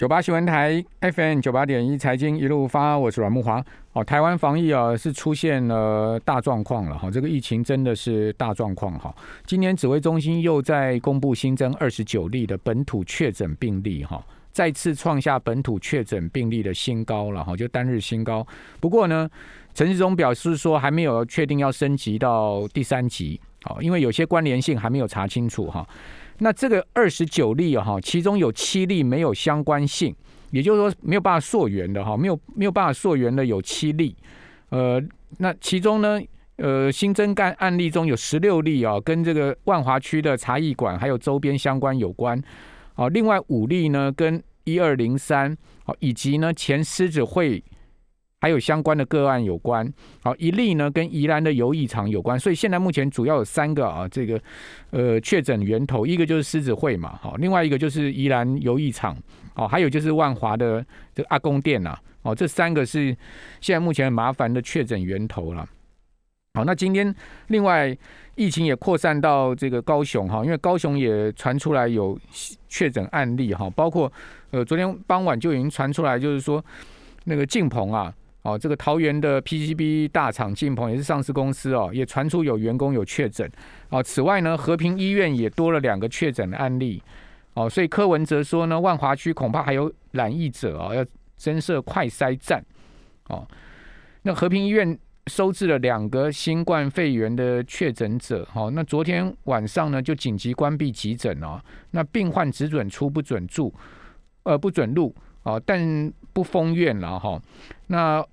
九八新闻台 FM 九八点一财经一路发，我是阮木华。哦，台湾防疫啊是出现了大状况了哈，这个疫情真的是大状况哈。今年指挥中心又在公布新增二十九例的本土确诊病例哈，再次创下本土确诊病例的新高了哈，就单日新高。不过呢，陈志忠表示说还没有确定要升级到第三级，哦，因为有些关联性还没有查清楚哈。那这个二十九例哈，其中有七例没有相关性，也就是说没有办法溯源的哈，没有没有办法溯源的有七例。呃，那其中呢，呃，新增干案例中有十六例啊，跟这个万华区的茶艺馆还有周边相关有关。哦，另外五例呢，跟一二零三哦，以及呢前狮子会。还有相关的个案有关，好一例呢跟宜兰的游艺场有关，所以现在目前主要有三个啊，这个呃确诊源头，一个就是狮子会嘛，好，另外一个就是宜兰游艺场，哦，还有就是万华的这个阿公店呐，哦，这三个是现在目前很麻烦的确诊源头了。好，那今天另外疫情也扩散到这个高雄哈，因为高雄也传出来有确诊案例哈，包括呃昨天傍晚就已经传出来，就是说那个晋鹏啊。哦，这个桃园的 PCB 大厂进鹏也是上市公司哦，也传出有员工有确诊。哦，此外呢，和平医院也多了两个确诊的案例。哦，所以柯文哲说呢，万华区恐怕还有染疫者哦，要增设快筛站。哦，那和平医院收治了两个新冠肺炎的确诊者。哦，那昨天晚上呢就紧急关闭急诊哦，那病患只准出不准住，呃，不准入。哦，但不封院了哈。那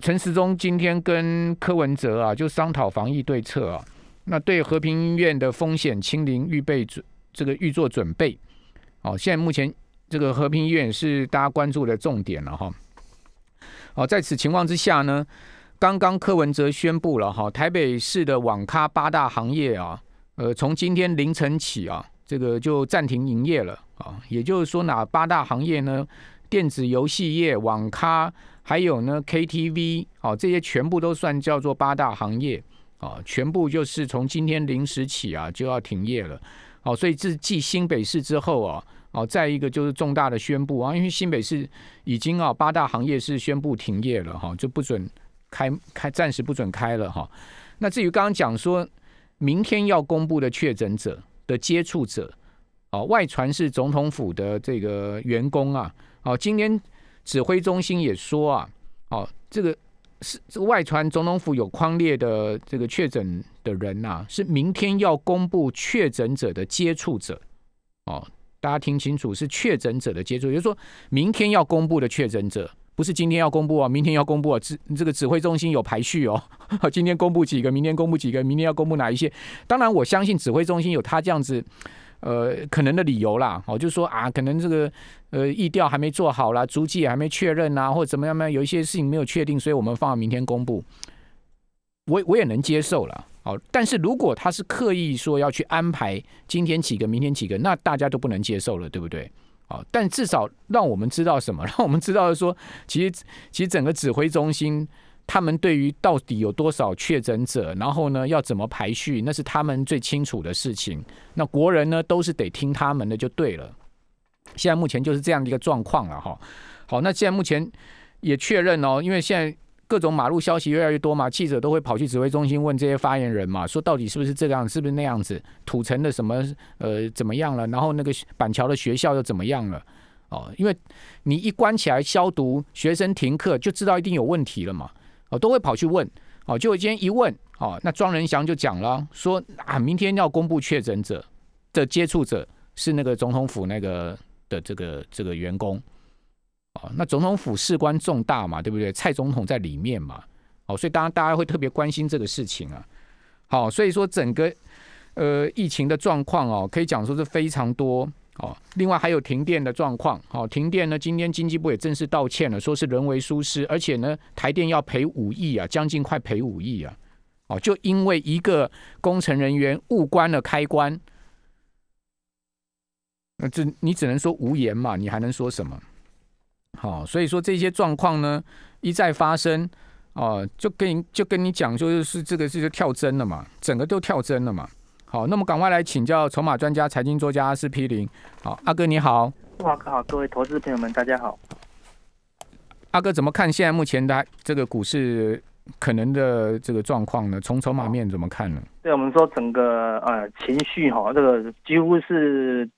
陈时中今天跟柯文哲啊，就商讨防疫对策啊。那对和平医院的风险清零预备准这个预做准备。哦，现在目前这个和平医院是大家关注的重点了哈。哦，在此情况之下呢，刚刚柯文哲宣布了哈，台北市的网咖八大行业啊，呃，从今天凌晨起啊。这个就暂停营业了啊，也就是说哪八大行业呢？电子游戏业、网咖，还有呢 KTV，哦，这些全部都算叫做八大行业啊，全部就是从今天零时起啊就要停业了。哦，所以这继新北市之后啊，哦，再一个就是重大的宣布啊，因为新北市已经啊八大行业是宣布停业了哈，就不准开开，暂时不准开了哈。那至于刚刚讲说明天要公布的确诊者。的接触者，哦，外传是总统府的这个员工啊，哦，今天指挥中心也说啊，哦，这个是这个外传总统府有框列的这个确诊的人呐，是明天要公布确诊者的接触者，哦，大家听清楚，是确诊者的接触，也就是说明天要公布的确诊者。不是今天要公布啊，明天要公布啊，指这个指挥中心有排序哦。今天公布几个，明天公布几个，明天要公布哪一些？当然，我相信指挥中心有他这样子呃可能的理由啦。哦，就是说啊，可能这个呃意调还没做好啦，足迹还没确认啊，或者怎么样呢？有一些事情没有确定，所以我们放到明天公布。我我也能接受了。哦，但是如果他是刻意说要去安排今天几个，明天几个，那大家都不能接受了，对不对？哦！但至少让我们知道什么？让我们知道说，其实其实整个指挥中心，他们对于到底有多少确诊者，然后呢要怎么排序，那是他们最清楚的事情。那国人呢都是得听他们的就对了。现在目前就是这样的一个状况了哈。好，那现在目前也确认哦，因为现在。各种马路消息越来越多嘛，记者都会跑去指挥中心问这些发言人嘛，说到底是不是这样，是不是那样子？土城的什么呃怎么样了？然后那个板桥的学校又怎么样了？哦，因为你一关起来消毒，学生停课就知道一定有问题了嘛，哦，都会跑去问，哦，就今天一问，哦，那庄仁祥就讲了，说啊，明天要公布确诊者的接触者是那个总统府那个的这个这个员工。哦那总统府事关重大嘛，对不对？蔡总统在里面嘛，哦，所以当然大家会特别关心这个事情啊。好，所以说整个呃疫情的状况哦，可以讲说是非常多哦。另外还有停电的状况，好，停电呢，今天经济部也正式道歉了，说是人为疏失，而且呢，台电要赔五亿啊，将近快赔五亿啊。哦，就因为一个工程人员误关了开关，那这你只能说无言嘛，你还能说什么？好，所以说这些状况呢一再发生，哦，就跟就跟你讲，就是这个是跳针了嘛，整个都跳针了嘛。好，那么赶快来请教筹码专家、财经作家阿司匹林。好，阿哥你好。哇，好，各位投资朋友们，大家好。阿哥怎么看现在目前的这个股市可能的这个状况呢？从筹码面怎么看呢？对我们说整个呃情绪哈，这个几乎是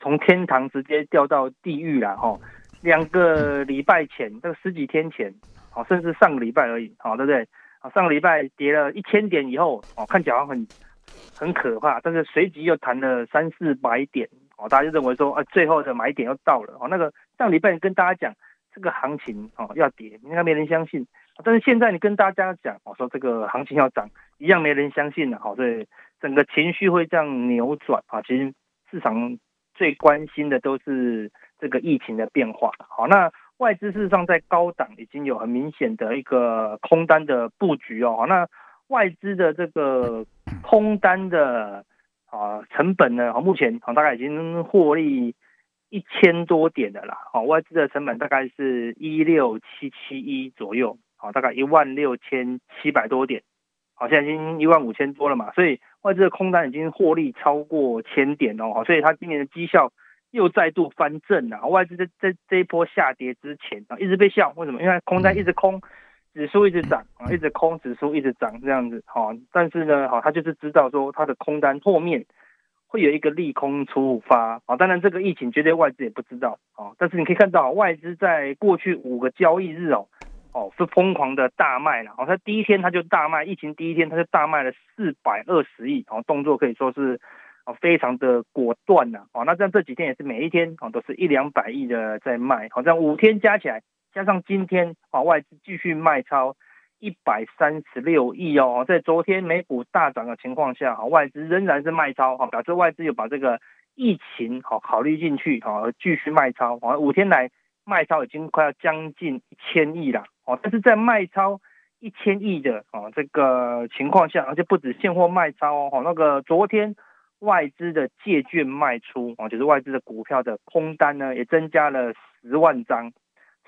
从天堂直接掉到地狱了哈。两个礼拜前，这个十几天前，好，甚至上个礼拜而已，好，对不对？啊，上个礼拜跌了一千点以后，哦，看起来很很可怕，但是随即又弹了三四百点，哦，大家就认为说，啊，最后的买点又到了，哦，那个上礼拜跟大家讲。这个行情哦要跌，应该没人相信。但是现在你跟大家讲，我说这个行情要涨，一样没人相信了。好，所以整个情绪会这样扭转啊。其实市场最关心的都是这个疫情的变化。好，那外资事实上在高档已经有很明显的一个空单的布局哦。那外资的这个空单的啊成本呢，啊目前啊大概已经获利。一千多点的啦，好，外资的成本大概是一六七七一左右，好，大概一万六千七百多点，好，现在已经一万五千多了嘛，所以外资的空单已经获利超过千点哦，所以它今年的绩效又再度翻正了。外资在在这一波下跌之前啊，一直被笑，为什么？因为空单一直空，指数一直涨啊，一直空，指数一直涨这样子，哈，但是呢，好，他就是知道说他的空单后面。会有一个利空出发啊，当然这个疫情绝对外资也不知道啊，但是你可以看到外资在过去五个交易日哦，哦是疯狂的大卖了，哦，他第一天他就大卖，疫情第一天他就大卖了四百二十亿，哦，动作可以说是哦非常的果断呐，哦，那这样这几天也是每一天哦都是一两百亿的在卖，好像五天加起来加上今天啊外资继续卖超。一百三十六亿哦，在昨天美股大涨的情况下，哈，外资仍然是卖超，哈，表示外资有把这个疫情好考虑进去，哈，继续卖超，五天来卖超已经快要将近一千亿了，哦，但是在卖超一千亿的哦这个情况下，而且不止现货卖超哦，那个昨天外资的借券卖出，哦，就是外资的股票的空单呢，也增加了十万张。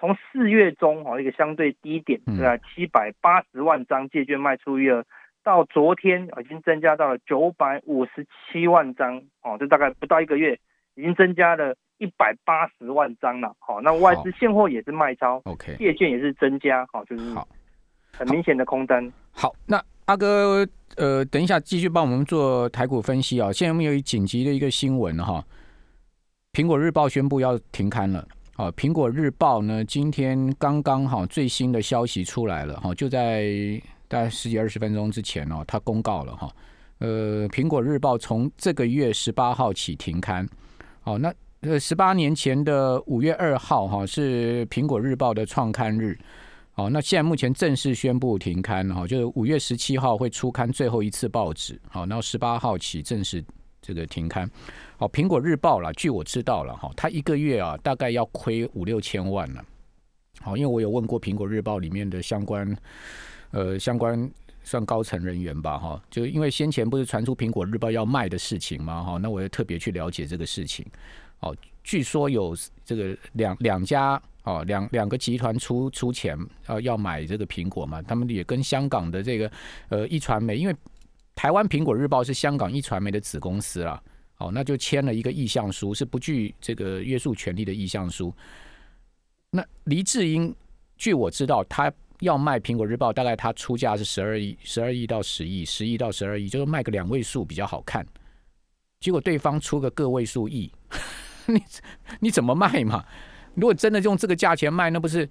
从四月中哦一个相对低点，对吧？七百八十万张借券卖出余额，到昨天已经增加到了九百五十七万张哦，这大概不到一个月，已经增加了一百八十万张了。好，那外资现货也是卖超，OK，借券也是增加，好，就是，很明显的空单。好，那阿哥，呃，等一下继续帮我们做台股分析啊。现在我们有一紧急的一个新闻哈，苹果日报宣布要停刊了。啊，苹果日报呢，今天刚刚哈最新的消息出来了哈，就在大概十几二十分钟之前哦，它公告了哈，呃，苹果日报从这个月十八号起停刊。哦，那呃，十八年前的五月二号哈是苹果日报的创刊日。哦，那现在目前正式宣布停刊哈，就是五月十七号会出刊最后一次报纸。好，然后十八号起正式这个停刊。好，苹果日报了，据我知道了哈，它一个月啊大概要亏五六千万呢。好，因为我有问过苹果日报里面的相关呃相关算高层人员吧哈，就因为先前不是传出苹果日报要卖的事情嘛哈，那我也特别去了解这个事情。哦，据说有这个两两家哦两两个集团出出钱呃要买这个苹果嘛，他们也跟香港的这个呃一传媒，因为台湾苹果日报是香港一传媒的子公司啦。哦，那就签了一个意向书，是不具这个约束权利的意向书。那黎智英，据我知道，他要卖苹果日报，大概他出价是十二亿，十二亿到十亿，十亿到十二亿，就是卖个两位数比较好看。结果对方出个个位数亿，你你怎么卖嘛？如果真的用这个价钱卖，那不是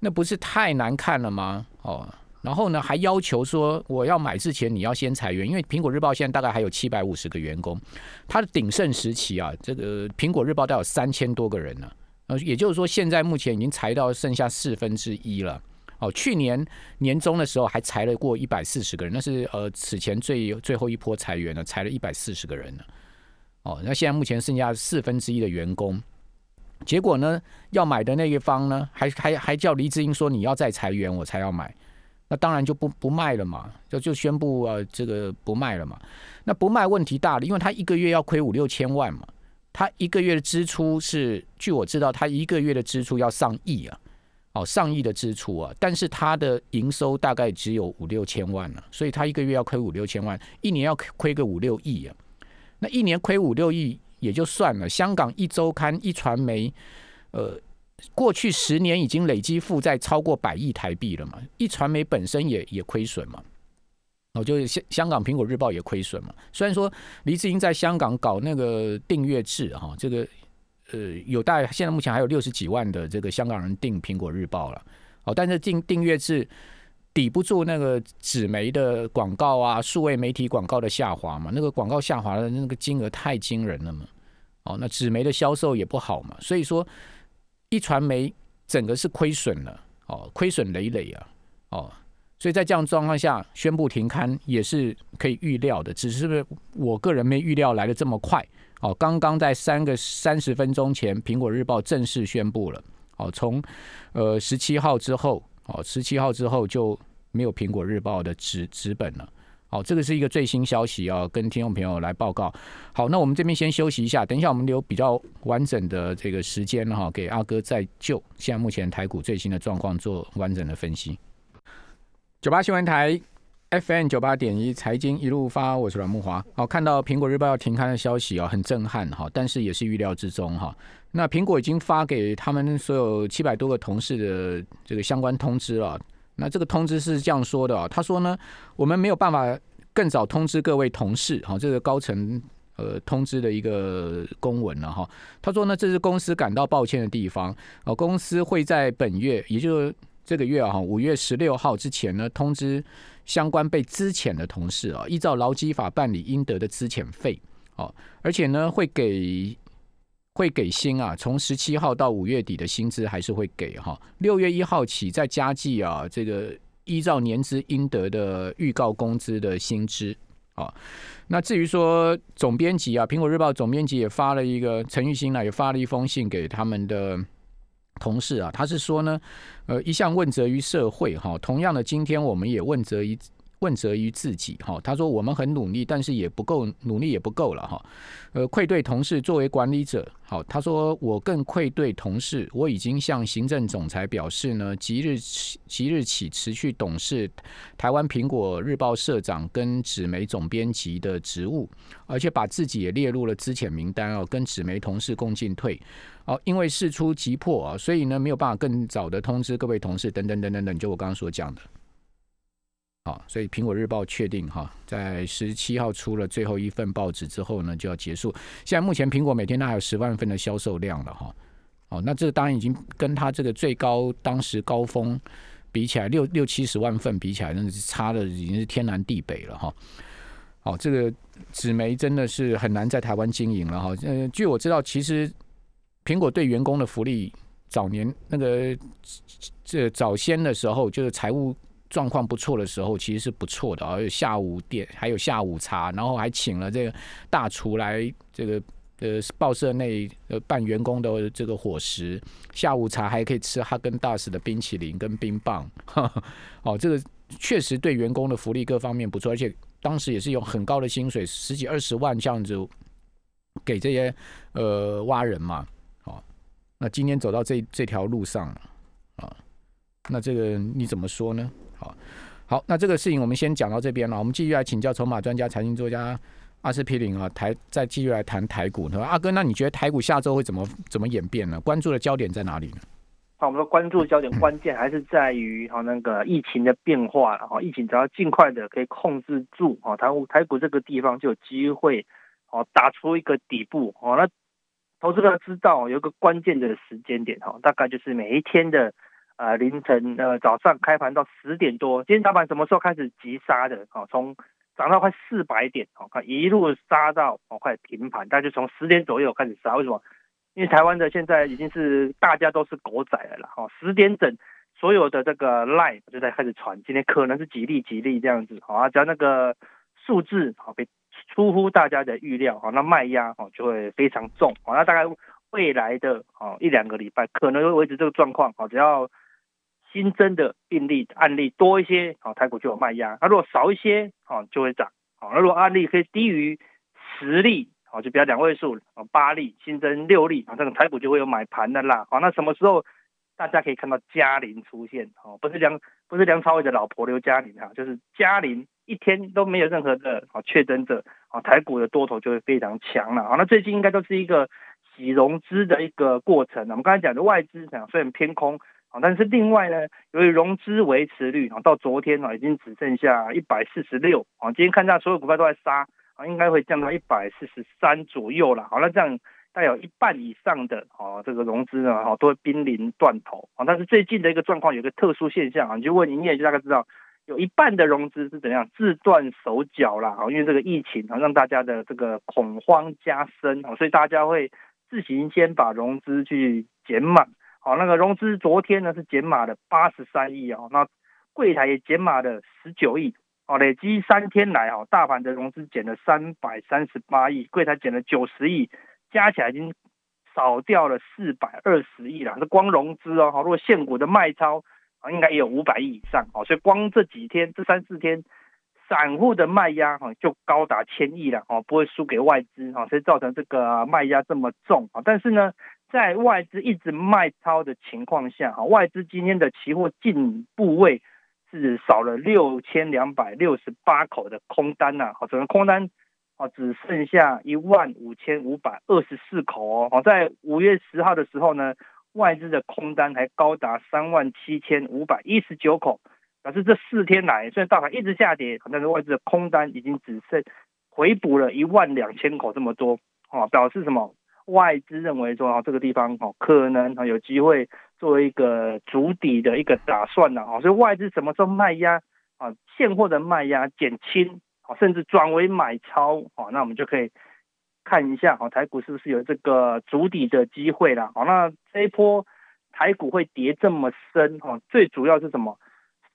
那不是太难看了吗？哦。然后呢，还要求说我要买之前你要先裁员，因为苹果日报现在大概还有七百五十个员工，它的鼎盛时期啊，这个苹果日报都有三千多个人呢，呃，也就是说现在目前已经裁到剩下四分之一了。哦，去年年中的时候还裁了过一百四十个人，那是呃此前最最后一波裁员呢，裁了一百四十个人呢。哦，那现在目前剩下四分之一的员工，结果呢，要买的那一方呢，还还还叫黎智英说你要再裁员我才要买。那当然就不不卖了嘛，就就宣布呃这个不卖了嘛。那不卖问题大了，因为他一个月要亏五六千万嘛，他一个月的支出是，据我知道，他一个月的支出要上亿啊，哦上亿的支出啊，但是他的营收大概只有五六千万了，所以他一个月要亏五六千万，一年要亏个五六亿啊。那一年亏五六亿，也就算了，香港一周刊、一传媒，呃，过去十年已经累积负债超过百亿台币了嘛，一传媒本身也也亏损嘛。哦，就是香香港苹果日报也亏损嘛。虽然说黎智英在香港搞那个订阅制哈，这个呃有大现在目前还有六十几万的这个香港人订苹果日报了。哦，但是订订阅制抵不住那个纸媒的广告啊，数位媒体广告的下滑嘛。那个广告下滑的那个金额太惊人了嘛。哦，那纸媒的销售也不好嘛。所以说，一传媒整个是亏损了。哦，亏损累累啊。哦。所以在这样状况下宣布停刊也是可以预料的，只是我个人没预料来的这么快。哦，刚刚在三个三十分钟前，苹果日报正式宣布了。哦，从呃十七号之后，哦十七号之后就没有苹果日报的纸纸本了。好，这个是一个最新消息啊，跟听众朋友来报告。好，那我们这边先休息一下，等一下我们留比较完整的这个时间哈，给阿哥再就现在目前台股最新的状况做完整的分析。九八新闻台，FM 九八点一，财经一路发，我是阮木华。好，看到苹果日报要停刊的消息啊，很震撼哈，但是也是预料之中哈。那苹果已经发给他们所有七百多个同事的这个相关通知了。那这个通知是这样说的啊，他说呢，我们没有办法更早通知各位同事，哈，这个高层呃通知的一个公文了哈。他说呢，这是公司感到抱歉的地方，哦，公司会在本月，也就是。这个月啊，五月十六号之前呢，通知相关被资遣的同事啊，依照劳基法办理应得的资遣费哦，而且呢，会给会给薪啊，从十七号到五月底的薪资还是会给哈，六月一号起再加计啊，这个依照年资应得的预告工资的薪资啊。那至于说总编辑啊，苹果日报总编辑也发了一个陈玉兴呢，也发了一封信给他们的。同事啊，他是说呢，呃，一向问责于社会哈，同样的，今天我们也问责于。问责于自己哈，他说我们很努力，但是也不够努力也不够了哈，呃，愧对同事。作为管理者，好，他说我更愧对同事，我已经向行政总裁表示呢，即日起即日起辞去董事、台湾苹果日报社长跟纸媒总编辑的职务，而且把自己也列入了资遣名单哦，跟纸媒同事共进退。哦，因为事出急迫啊，所以呢没有办法更早的通知各位同事等等等等等，就我刚刚所讲的。好，所以苹果日报确定哈，在十七号出了最后一份报纸之后呢，就要结束。现在目前苹果每天都还有十万份的销售量了哈。哦，那这当然已经跟它这个最高当时高峰比起来，六六七十万份比起来，真的是差的已经是天南地北了哈。好，这个纸媒真的是很难在台湾经营了哈。呃，据我知道，其实苹果对员工的福利，早年那个这早先的时候，就是财务。状况不错的时候，其实是不错的啊。下午点还有下午茶，然后还请了这个大厨来这个呃报社内呃办员工的这个伙食。下午茶还可以吃哈根达斯的冰淇淋跟冰棒。哦，这个确实对员工的福利各方面不错，而且当时也是用很高的薪水，十几二十万这样子给这些呃挖人嘛。哦，那今天走到这这条路上啊，那这个你怎么说呢？好，好，那这个事情我们先讲到这边了。我们继续来请教筹码专家、财经作家阿司匹林啊，台再继续来谈台股。阿哥，那你觉得台股下周会怎么怎么演变呢？关注的焦点在哪里呢？好，我们说关注的焦点关键还是在于哈那个疫情的变化了哈。疫情只要尽快的可以控制住哈，台股台股这个地方就有机会哦打出一个底部哦。那投资者知道有一个关键的时间点哈，大概就是每一天的。呃，凌晨呃早上开盘到十点多，今天早盘什么时候开始急杀的？哦，从涨到快四百点，哦，看一路杀到哦快平盘，大概就从十点左右开始杀。为什么？因为台湾的现在已经是大家都是狗仔了啦，哦，十点整所有的这个 live 就在开始传，今天可能是吉利吉利这样子，好啊，只要那个数字好被出乎大家的预料，好，那卖压哦就会非常重，好，那大概未来的哦一两个礼拜可能会维持这个状况，好，只要新增的病例案例多一些，好，台股就有卖压；那如果少一些，好，就会涨。好，那如果案例可以低于十例，好，就比较两位数，啊，八例新增六例，啊，这个台股就会有买盘的啦。好，那什么时候大家可以看到嘉玲出现？哦，不是梁，不是梁朝伟的老婆刘嘉玲哈，就是嘉玲一天都没有任何的好确诊者，啊，台股的多头就会非常强了。啊，那最近应该都是一个洗融资的一个过程。我们刚才讲的外资讲虽然偏空啊，但是另外呢，由于融资维持率啊，到昨天啊已经只剩下一百四十六啊，今天看到所有股票都在杀啊，应该会降到一百四十三左右了。好，那这样。带有一半以上的啊，这个融资呢，哈，都会濒临断头啊。但是最近的一个状况有个特殊现象啊，你就问营业就大概知道，有一半的融资是怎样自断手脚啦啊，因为这个疫情啊，让大家的这个恐慌加深啊，所以大家会自行先把融资去减满。好，那个融资昨天呢是减码了八十三亿哦，那柜台也减码了十九亿，哦，累积三天来哈，大盘的融资减了三百三十八亿，柜台减了九十亿。加起来已经少掉了四百二十亿了，这光融资哦，好，如果现股的卖超啊，应该也有五百亿以上，哦，所以光这几天这三四天，散户的卖压哈就高达千亿了，哦，不会输给外资，哈，所以造成这个卖压这么重啊。但是呢，在外资一直卖超的情况下，哈，外资今天的期货进部位是少了六千两百六十八口的空单呐，好，整个空单。哦，只剩下一万五千五百二十四口哦。好，在五月十号的时候呢，外资的空单还高达三万七千五百一十九口，表示这四天来虽然大盘一直下跌，但是外资的空单已经只剩回补了一万两千口这么多。哦，表示什么？外资认为说啊，这个地方哦，可能啊有机会作为一个主底的一个打算呢。哦，所以外资什么时候卖压啊？现货的卖压减轻。甚至转为买超，好，那我们就可以看一下，好，台股是不是有这个筑底的机会了？好，那这一波台股会跌这么深，哈，最主要是什么？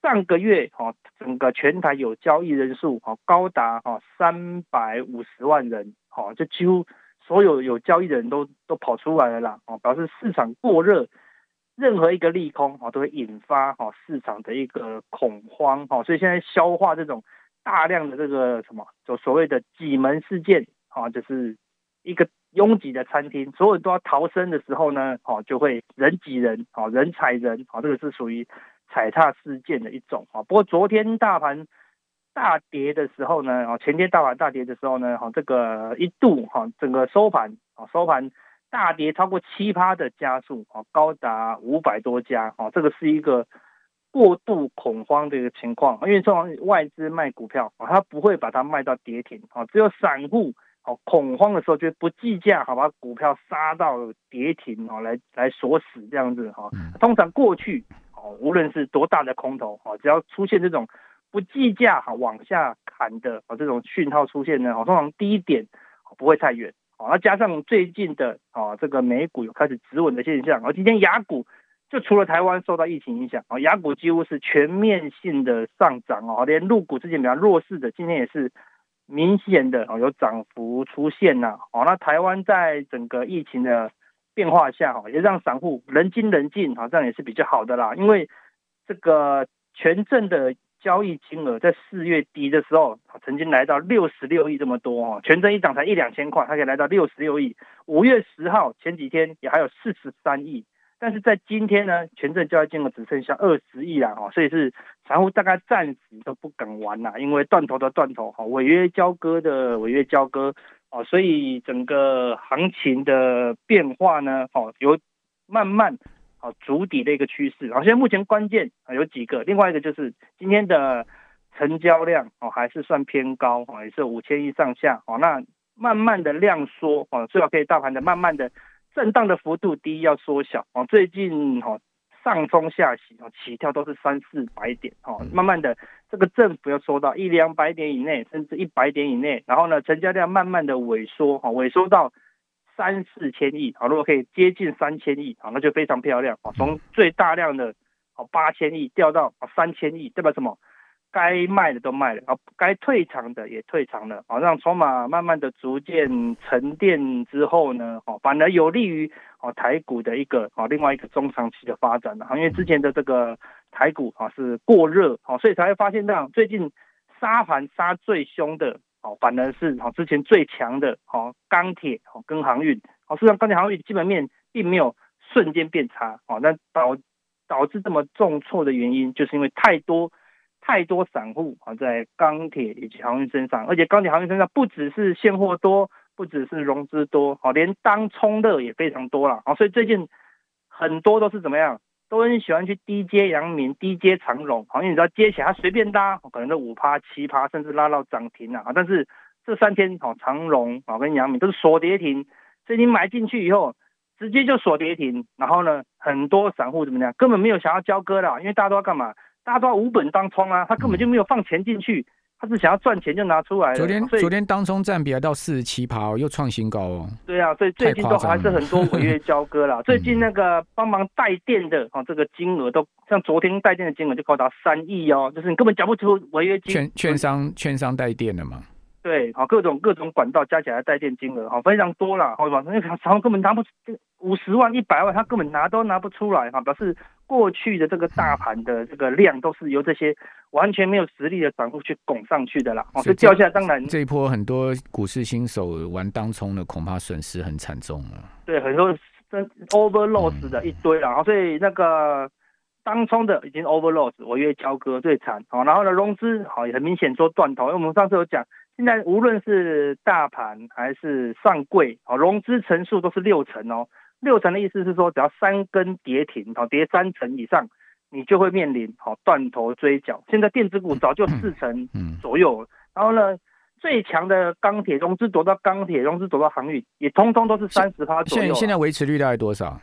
上个月，哈，整个全台有交易人数，哈，高达哈三百五十万人，好，就几乎所有有交易的人都都跑出来了啦，哦，表示市场过热，任何一个利空，哦，都会引发哈市场的一个恐慌，哈，所以现在消化这种。大量的这个什么，就所谓的挤门事件啊，就是一个拥挤的餐厅，所有人都要逃生的时候呢，哦，就会人挤人，哦，人踩人，哦，这个是属于踩踏事件的一种啊。不过昨天大盘大跌的时候呢，哦，前天大盘大跌的时候呢，哈，这个一度哈，整个收盘啊，收盘大跌超过七趴的加速，啊，高达五百多家，哦，这个是一个。过度恐慌的一个情况，因为这种外资卖股票啊，他不会把它卖到跌停啊，只有散户哦恐慌的时候就不计价，好把股票杀到跌停哦，来来锁死这样子哈。通常过去哦，无论是多大的空头哦，只要出现这种不计价哈往下砍的啊这种讯号出现呢，通常低点不会太远好，那加上最近的啊这个美股有开始止稳的现象，而今天雅股。就除了台湾受到疫情影响啊，雅股几乎是全面性的上涨哦，连陆股之前比较弱势的，今天也是明显的哦有涨幅出现呐。哦，那台湾在整个疫情的变化下哈，也让散户人精人进，好像也是比较好的啦。因为这个权证的交易金额在四月底的时候，曾经来到六十六亿这么多哦，权证一涨才一两千块，它可以来到六十六亿。五月十号前几天也还有四十三亿。但是在今天呢，全证交易金额只剩下二十亿了哦，所以是散户大概暂时都不敢玩啦，因为断头的断头哈，违约交割的违约交割哦，所以整个行情的变化呢，哦，有慢慢哦筑底的一个趋势。好，现在目前关键啊有几个，另外一个就是今天的成交量哦还是算偏高哦，也是五千亿上下哦，那慢慢的量缩哦，最好可以大盘的慢慢的。震荡的幅度第一要缩小哦，最近哦上冲下洗哦，起跳都是三四百点哦，慢慢的这个振幅要缩到一两百点以内，甚至一百点以内，然后呢成交量慢慢的萎缩哈，萎缩到三四千亿啊，如果可以接近三千亿啊，那就非常漂亮啊，从最大量的啊八千亿掉到啊三千亿，代表什么？该卖的都卖了，啊，该退场的也退场了，啊，让筹码慢慢的逐渐沉淀之后呢，哦，反而有利于哦台股的一个哦另外一个中长期的发展了，因为之前的这个台股啊是过热，啊，所以才会发现这样，最近杀盘杀最凶的，哦，反而是哦之前最强的，哦钢铁哦跟航运，哦，实上钢铁航运基本面并没有瞬间变差，哦，那导导致这么重挫的原因，就是因为太多。太多散户啊在钢铁以及航运身上，而且钢铁航运身上不只是现货多，不只是融资多，好，连当冲的也非常多了，哦，所以最近很多都是怎么样，都很喜欢去低接阳明、低接长荣，好，因为你知道接起来它随便拉，可能都五趴、七趴，甚至拉到涨停了啊，但是这三天好，长荣啊跟阳明都是锁跌停，所以你买进去以后。直接就锁跌停，然后呢，很多散户怎么样，根本没有想要交割的，因为大家都要干嘛？大家都要无本当冲啊，他根本就没有放钱进去，他是想要赚钱就拿出来。昨天昨天当冲占比还到四十七趴哦，又创新高哦。对啊，所以最近都还是很多违约交割啦。最近那个帮忙带电的哦，这个金额都像昨天带电的金额就高达三亿哦，就是你根本缴不出违约金。券券商券商带电的嘛。对，好，各种各种管道加起来带电金额，好，非常多了，好吧？因为常常根本拿不五十万、一百万，他根本拿都拿不出来，哈，表示过去的这个大 盘的这个量都是由这些完全没有实力的散户去拱上去的啦，哦，所以掉下来当然这一波很多股市新手玩当冲的，恐怕损失很惨重了。对，很多真 over loss 的一堆了，所以那个当冲的已经 over loss，违约交割最惨，好，然后呢融资好也很明显说断头，因为我们上次有讲。现在无论是大盘还是上柜，哦，融资层数都是六成哦。六成的意思是说，只要三根跌停，哦，跌三成以上，你就会面临好断头追缴。现在电子股早就四成左右，然后呢，最强的钢铁融资走到钢铁融资走到航运，也通通都是三十趴左右。现现在维持率大概多少？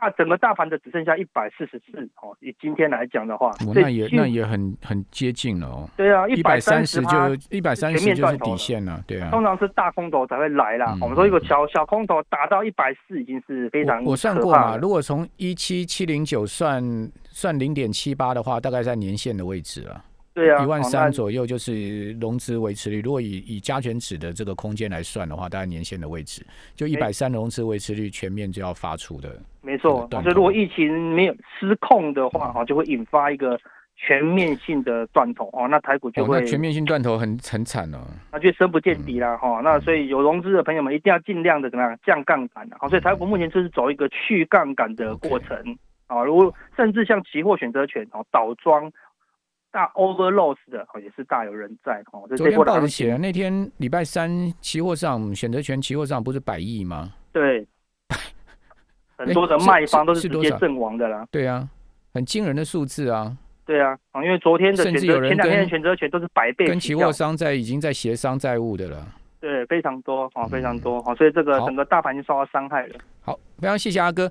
那整个大盘的只剩下一百四十四哦，以今天来讲的话，那也那也很很接近了哦。对啊，一百三十就一百三十就是底线了，对啊。通常是大空头才会来啦。我们说一个小小空头打到一百四已经是非常我算过嘛，如果从一七七零九算算零点七八的话，大概在年线的位置了。对啊，一万三左右就是融资维持率。如果以以加权指的这个空间来算的话，大概年限的位置就一百三融资维持率全面就要发出的。没错，所以如果疫情没有失控的话，哈，就会引发一个全面性的断头哦，那台股就会全面性断头很很惨哦，那就深不见底了哈。那所以有融资的朋友们一定要尽量的怎么样降杠杆的，好，所以台股目前就是走一个去杠杆的过程啊。如果甚至像期货选择权哦，倒装。大 over loss 的哦，也是大有人在哦。昨天报纸写了，那天礼拜三期货上选择权期货上不是百亿吗？对，很多的卖方都是直接阵亡的啦。对啊，很惊人的数字啊。对啊，啊，因为昨天的甚至有人跟选择权都是百倍，跟期货商在已经在协商债务的了。对，非常多哦，非常多哦，所以这个整个大盘就受到伤害了。好，非常谢谢阿哥。